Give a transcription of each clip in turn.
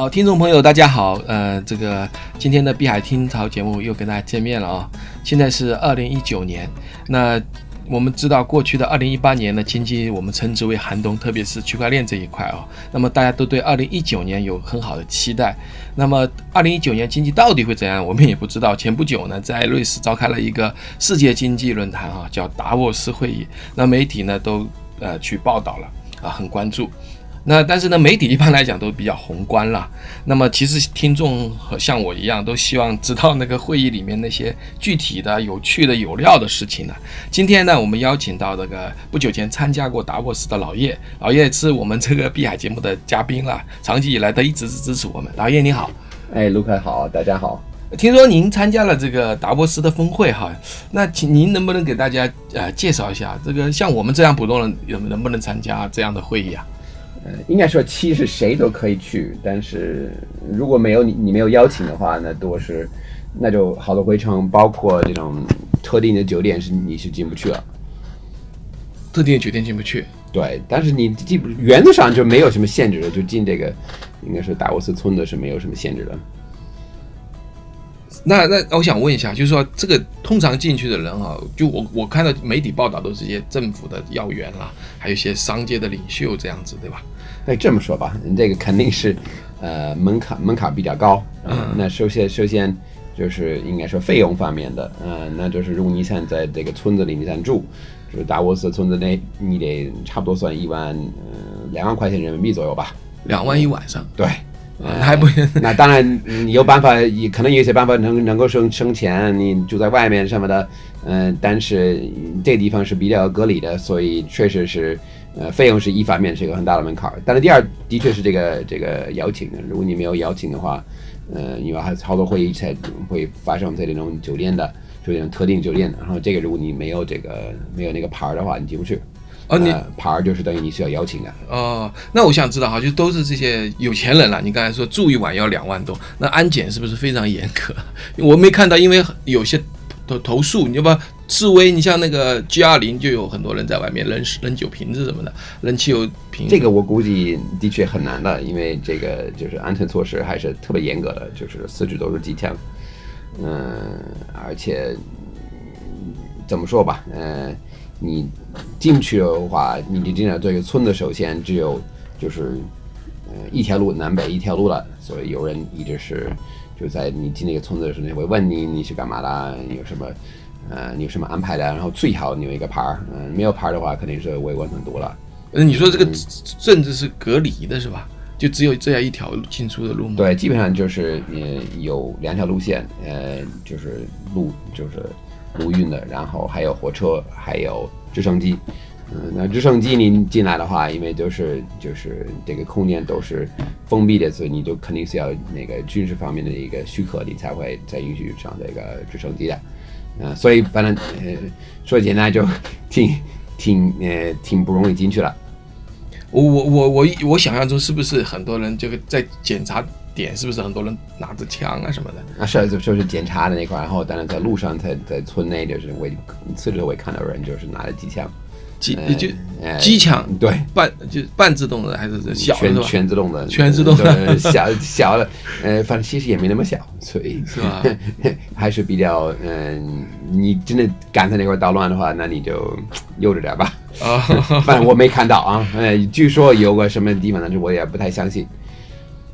好，听众朋友，大家好。呃，这个今天的碧海听潮节目又跟大家见面了啊。现在是二零一九年，那我们知道过去的二零一八年的经济我们称之为寒冬，特别是区块链这一块啊。那么大家都对二零一九年有很好的期待。那么二零一九年经济到底会怎样，我们也不知道。前不久呢，在瑞士召开了一个世界经济论坛啊，叫达沃斯会议。那媒体呢都呃去报道了啊，很关注。那但是呢，媒体一般来讲都比较宏观了。那么其实听众和像我一样，都希望知道那个会议里面那些具体的、有趣的、有料的事情呢。今天呢，我们邀请到这个不久前参加过达沃斯的老叶，老叶是我们这个碧海节目的嘉宾了，长期以来他一直是支持我们。老叶你好，哎，卢凯好，大家好。听说您参加了这个达沃斯的峰会哈，那请您能不能给大家呃介绍一下，这个像我们这样普通人能能不能参加这样的会议啊？呃，应该说七是谁都可以去，但是如果没有你你没有邀请的话，那多是那就好多回程，包括这种特定的酒店是你是进不去了。特定的酒店进不去。对，但是你基本原则上就没有什么限制的，就进这个应该是达沃斯村的是没有什么限制的。那那我想问一下，就是说这个通常进去的人啊，就我我看到媒体报道都是一些政府的要员啦，还有一些商界的领袖这样子，对吧？那这么说吧，你这个肯定是呃门槛门槛比较高。嗯，那首先首先就是应该说费用方面的，嗯，那就是如果你想在这个村子里你想住，就是达沃斯村子内，你得差不多算一万嗯两万块钱人民币左右吧。两万一晚上？对。还不行，那当然你有办法，也可能有些办法能能够省省钱，你住在外面什么的，嗯，但是这地方是比较隔离的，所以确实是，呃，费用是一方面是一个很大的门槛但是第二，的确是这个这个邀请，如果你没有邀请的话，呃，因为还好多会议才会发生在这种酒店的，就这种特定酒店，然后这个如果你没有这个没有那个牌的话，你进不去。哦，你牌儿就是等于你需要邀请的哦。那我想知道哈，就都是这些有钱人了。你刚才说住一晚要两万多，那安检是不是非常严格？我没看到，因为有些投投诉，你要不示威，你像那个 G 二零就有很多人在外面扔扔酒瓶子什么的，扔汽油瓶。这个我估计的确很难的，因为这个就是安全措施还是特别严格的，就是四肢都是机枪。嗯，而且怎么说吧，嗯。你进去的话，你进了这个村子，首先只有就是呃一条路南北一条路了，所以有人一直是就在你进那个村子的时候，会问你你是干嘛的，有什么呃你有什么安排的，然后最好你有一个牌儿，嗯，没有牌儿的话肯定是围观很多了。那你说这个镇子是隔离的是吧？就只有这样一条进出的路吗？对，基本上就是呃有两条路线，呃就是路就是。陆运的，然后还有火车，还有直升机。嗯，那直升机你进来的话，因为就是就是这个空间都是封闭的，所以你就肯定是要那个军事方面的一个许可，你才会再允许上这个直升机的。嗯，所以反正呃说简单就挺 挺呃挺不容易进去了。我我我我我想象中是不是很多人这个在检查？点是不是很多人拿着枪啊什么的？啊，是就就是检查的那块，然后当然在路上，在在村内就是我次日会看到人就是拿着机枪，机就机枪，对，半就半自动的还是小的全全自动的，全自动的小小的，呃，反正其实也没那么小，所以是吧？还是比较嗯，你真的敢在那块捣乱的话，那你就悠着点吧。啊，反正我没看到啊，呃，据说有个什么地方，但是我也不太相信。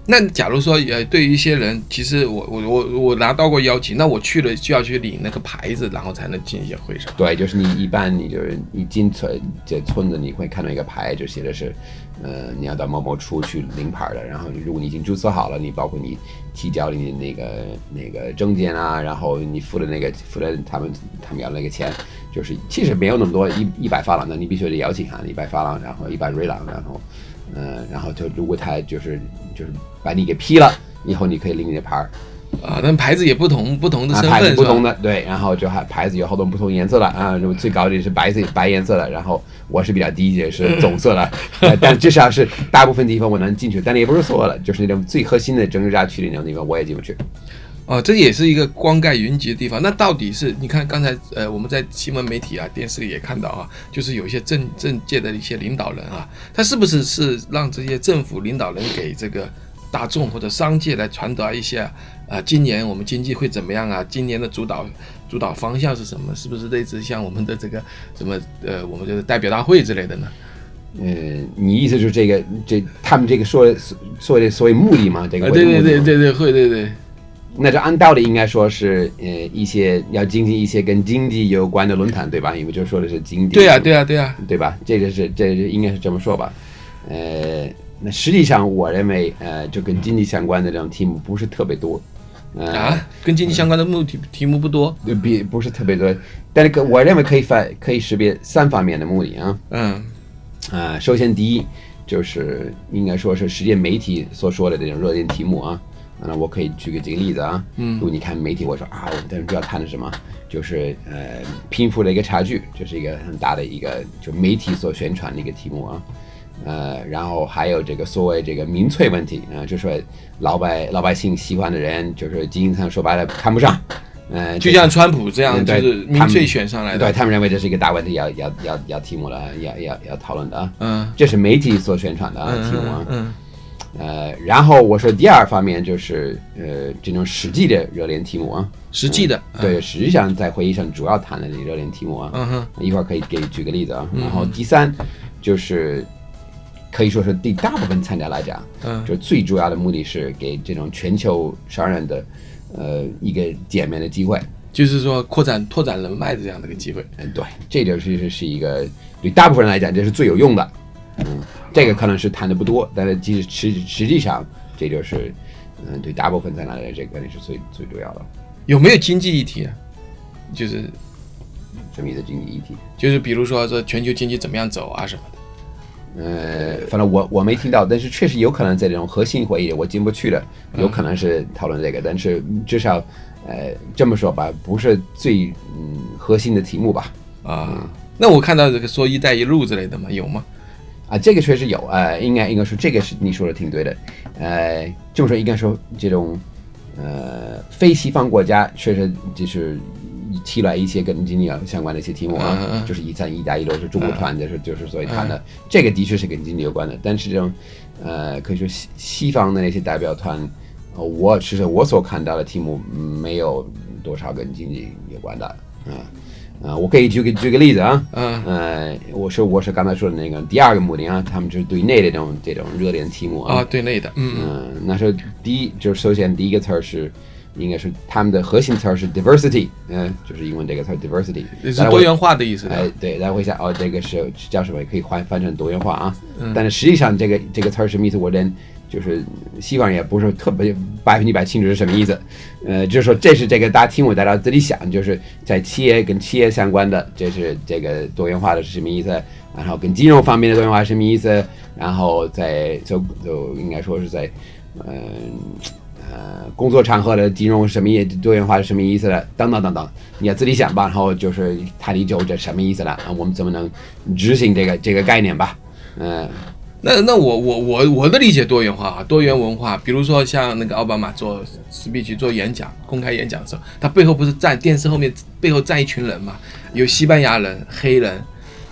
那假如说，呃，对于一些人，其实我我我我拿到过邀请，那我去了就要去领那个牌子，然后才能进一些会场。对，就是你一般你就是你进村这村子，你会看到一个牌，就写的是，呃，你要到某某处去领牌的。然后如果你已经注册好了，你包括你提交你的那个那个证件啊，然后你付的那个付的他们他们要那个钱，就是其实没有那么多一一百法郎的，你必须得邀请函一百法郎，然后一百瑞郎，然后。嗯，然后就如果他就是就是把你给批了，以后你可以领你的牌儿啊。那牌子也不同，不同的身份牌子不同的对，然后就还牌子有好多不同颜色的啊。如果最高的是白色白颜色的，然后我是比较低的是 棕色的，但至少是大部分地方我能进去，但也不是所有的，就是那种最核心的政治辖区的那种地方我也进不去。哦，这也是一个光盖云集的地方。那到底是你看刚才呃，我们在新闻媒体啊、电视里也看到啊，就是有一些政政界的一些领导人啊，他是不是是让这些政府领导人给这个大众或者商界来传达一些，啊，今年我们经济会怎么样啊？今年的主导主导方向是什么？是不是类似像我们的这个什么呃，我们的代表大会之类的呢？嗯，你意思就是这个这他们这个说说的所谓目的嘛？这个对对对对对会对对。那就按道理应该说是呃一些要进行一些跟经济有关的论坛对吧？因为就说的是经济。对呀对呀对呀，对吧？这个是这应该是这么说吧？呃。那实际上，我认为，呃，就跟经济相关的这种题目不是特别多，啊，跟经济相关的目题题目不多，比不是特别多，但是，我认为可以分可以识别三方面的目的啊，嗯，啊，首先第一就是应该说是世界媒体所说的这种热点题目啊，那我可以举个几个例子啊，嗯，如果你看媒体，我说啊，我们主要谈的什么，就是呃，贫富的一个差距，这是一个很大的一个就媒体所宣传的一个题目啊。呃，然后还有这个所谓这个民粹问题啊，就说老百老百姓喜欢的人，就是经济上说白了看不上，呃，就像川普这样，就是民粹选上来的，对他们认为这是一个大问题，要要要要题目了，要要要讨论的啊，嗯，这是媒体所宣传的啊题目啊，嗯，呃，然后我说第二方面就是呃这种实际的热点题目啊，实际的，对，实际上在会议上主要谈的这热点题目啊，嗯哼，一会儿可以给举个例子啊，然后第三就是。可以说是对大部分参加来讲，嗯，就最主要的目的是给这种全球商人的，呃，一个见面的机会，就是说扩展拓展人脉的这样的一个机会。嗯，对，这就其实是一个对大部分人来讲这是最有用的。嗯，这个可能是谈的不多，但是其实实实际上这就是嗯对大部分在那里这个是最最主要的。有没有经济议题啊？就是什么意思？经济议题？就是比如说说全球经济怎么样走啊什么的。呃，反正我我没听到，但是确实有可能在这种核心会议我进不去的，有可能是讨论这个，但是至少，呃，这么说吧，不是最嗯核心的题目吧？啊，那我看到这个说“一带一路”之类的嘛？有吗？啊，这个确实有，呃，应该应该说这个是你说的挺对的，呃，这么说应该说这种呃非西方国家确实就是。提来一些跟经济相关的一些题目啊，就是一三一带一路是中国团，的是就是所以谈的这个的确是跟经济有关的。但是这种呃，可以说西西方的那些代表团，呃我其实我所看到的题目没有多少跟经济有关的啊啊，我可以举个举个例子啊，嗯呃，我说我是刚才说的那个第二个目的啊，他们就是对内的这种这种热点题目啊，对内的，嗯嗯，那是第一就是首先第一个词儿是。应该是他们的核心词儿是 diversity，嗯，就是英文这个词 diversity，是多元化的意思。哎，对，大家会想，哦，这个是叫什么？可以换翻成多元化啊。嗯但是实际上，这个这个词儿什么意思？我连就是西方人也不是特别百分之百清楚是什么意思。呃，就是说这是这个大家听我大家自己想，就是在企业跟企业相关的，这是这个多元化的是什么意思？然后跟金融方面的多元化是什么意思？然后在就就应该说是在嗯。呃，工作场合的金融什么意多元化是什么意思的？等等等等，你要自己想吧。然后就是他的就这什么意思了？我们怎么能执行这个这个概念吧？嗯，那那我我我我的理解多元化啊，多元文化，比如说像那个奥巴马做 speech 做演讲，公开演讲的时候，他背后不是站电视后面背后站一群人嘛？有西班牙人、黑人。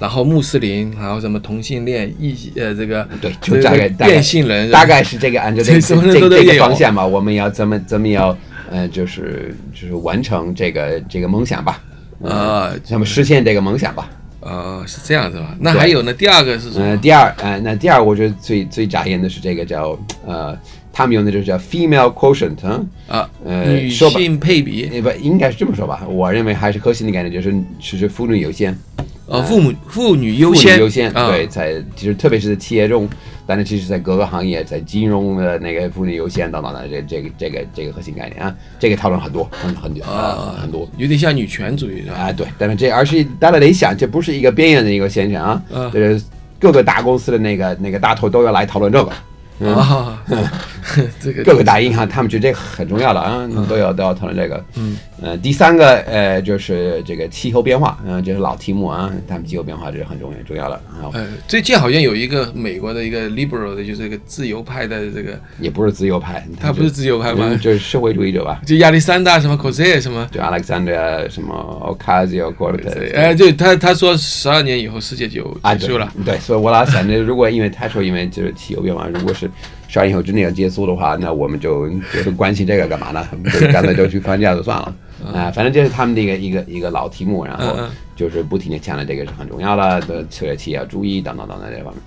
然后穆斯林，然后什么同性恋、异呃这个对，就大概变性人，大概是这个按照这这这个方向嘛。我们要怎么怎么要呃，就是就是完成这个这个梦想吧，啊，怎么实现这个梦想吧？呃，是这样是吧？那还有呢？第二个是什么？第二，呃，那第二我觉得最最扎眼的是这个叫呃，他们用的就是叫 female quotient 啊，呃，女性配比，不应该是这么说吧？我认为还是核心的概念就是其实妇女优先。呃，父母妇女优先，优先对，在其实特别是在企业中，但是其实在各个行业，在金融的那个妇女优先等等的这这个这个这个核心概念啊，这个讨论很多很很啊很多，有点像女权主义啊，对，但是这而是大家得想，这不是一个边缘的一个现象啊，就是各个大公司的那个那个大头都要来讨论这个。啊，这个各个大银行他们觉得这个很重要的啊，都要都要讨论这个。嗯，呃，第三个呃就是这个气候变化，嗯，这是老题目啊，他们气候变化这是很重要重要的。呃，最近好像有一个美国的一个 liberal 的，就是一个自由派的这个，也不是自由派，他不是自由派吗？就是社会主义者吧？就亚历山大什么 Cosey 什么？就 Alexander 什么 Ocasio-Cortez？哎，对他他说十二年以后世界就结束了。对，所以我老想着，如果因为他说因为就是气候变化，如果是十二以后真的要结束的话，那我们就就关心这个干嘛呢？就干脆就去放假就算了。啊、反正这是他们的一个一个一个老题目，然后就是不停的强调这个是很重要的，的策略期要注意等等等等这方面。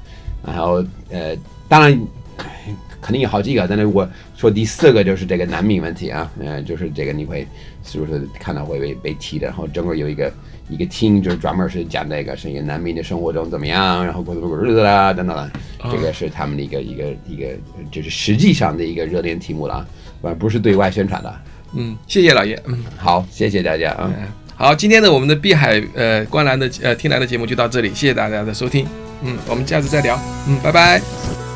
然后呃，当然 肯定有好几个，但是我说第四个就是这个难民问题啊，呃，就是这个你会是不是看到会被被提的，然后整个有一个一个 team 就是专门是讲这个是一个难民的生活中怎么样，然后过怎么过日子啦等等的，这个是他们的一个一个一个就是实际上的一个热点题目了啊，而不是对外宣传的。嗯，谢谢老爷。嗯，好，谢谢大家啊。好，今天的我们的碧海呃观澜的呃听来的节目就到这里，谢谢大家的收听。嗯，我们下次再聊。嗯，拜拜。